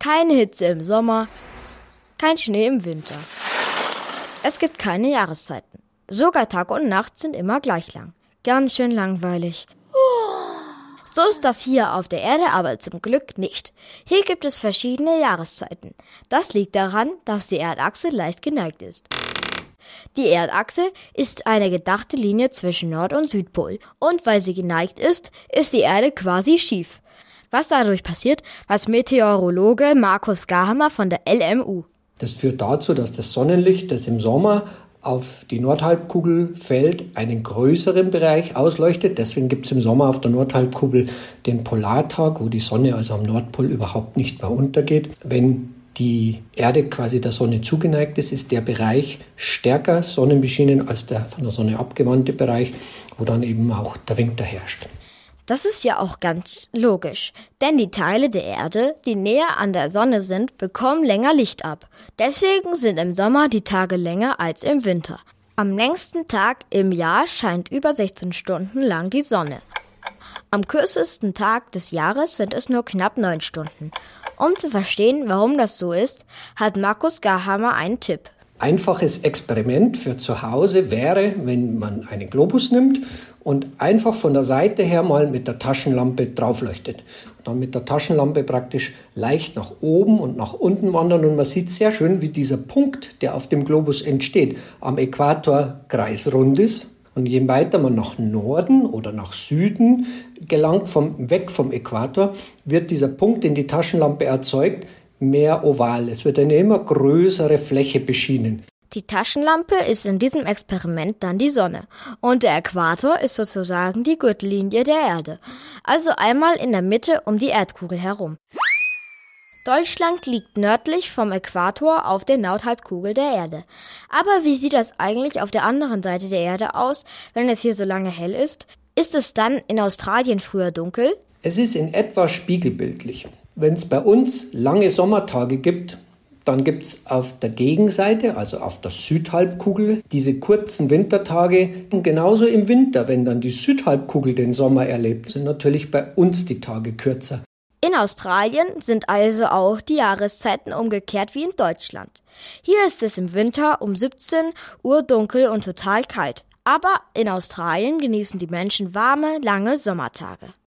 Keine Hitze im Sommer, kein Schnee im Winter. Es gibt keine Jahreszeiten. Sogar Tag und Nacht sind immer gleich lang. Ganz schön langweilig. So ist das hier auf der Erde aber zum Glück nicht. Hier gibt es verschiedene Jahreszeiten. Das liegt daran, dass die Erdachse leicht geneigt ist. Die Erdachse ist eine gedachte Linie zwischen Nord- und Südpol. Und weil sie geneigt ist, ist die Erde quasi schief. Was dadurch passiert, weiß Meteorologe Markus Gahammer von der LMU. Das führt dazu, dass das Sonnenlicht, das im Sommer auf die Nordhalbkugel fällt, einen größeren Bereich ausleuchtet. Deswegen gibt es im Sommer auf der Nordhalbkugel den Polartag, wo die Sonne also am Nordpol überhaupt nicht mehr untergeht. Wenn die Erde quasi der Sonne zugeneigt ist, ist der Bereich stärker sonnenbeschienen als der von der Sonne abgewandte Bereich, wo dann eben auch der Winter herrscht. Das ist ja auch ganz logisch, denn die Teile der Erde, die näher an der Sonne sind, bekommen länger Licht ab. Deswegen sind im Sommer die Tage länger als im Winter. Am längsten Tag im Jahr scheint über 16 Stunden lang die Sonne. Am kürzesten Tag des Jahres sind es nur knapp 9 Stunden. Um zu verstehen, warum das so ist, hat Markus Garhammer einen Tipp. Einfaches Experiment für zu Hause wäre, wenn man einen Globus nimmt und einfach von der Seite her mal mit der Taschenlampe draufleuchtet. Und dann mit der Taschenlampe praktisch leicht nach oben und nach unten wandern und man sieht sehr schön, wie dieser Punkt, der auf dem Globus entsteht, am Äquator kreisrund ist. Und je weiter man nach Norden oder nach Süden gelangt, vom, weg vom Äquator, wird dieser Punkt, den die Taschenlampe erzeugt, mehr oval. Es wird eine immer größere Fläche beschienen. Die Taschenlampe ist in diesem Experiment dann die Sonne und der Äquator ist sozusagen die Gürtellinie der Erde, also einmal in der Mitte um die Erdkugel herum. Deutschland liegt nördlich vom Äquator auf der Nordhalbkugel der Erde. Aber wie sieht das eigentlich auf der anderen Seite der Erde aus, wenn es hier so lange hell ist? Ist es dann in Australien früher dunkel? Es ist in etwa spiegelbildlich. Wenn es bei uns lange Sommertage gibt, dann gibt es auf der Gegenseite, also auf der Südhalbkugel, diese kurzen Wintertage. Und genauso im Winter, wenn dann die Südhalbkugel den Sommer erlebt, sind natürlich bei uns die Tage kürzer. In Australien sind also auch die Jahreszeiten umgekehrt wie in Deutschland. Hier ist es im Winter um 17 Uhr dunkel und total kalt. Aber in Australien genießen die Menschen warme, lange Sommertage.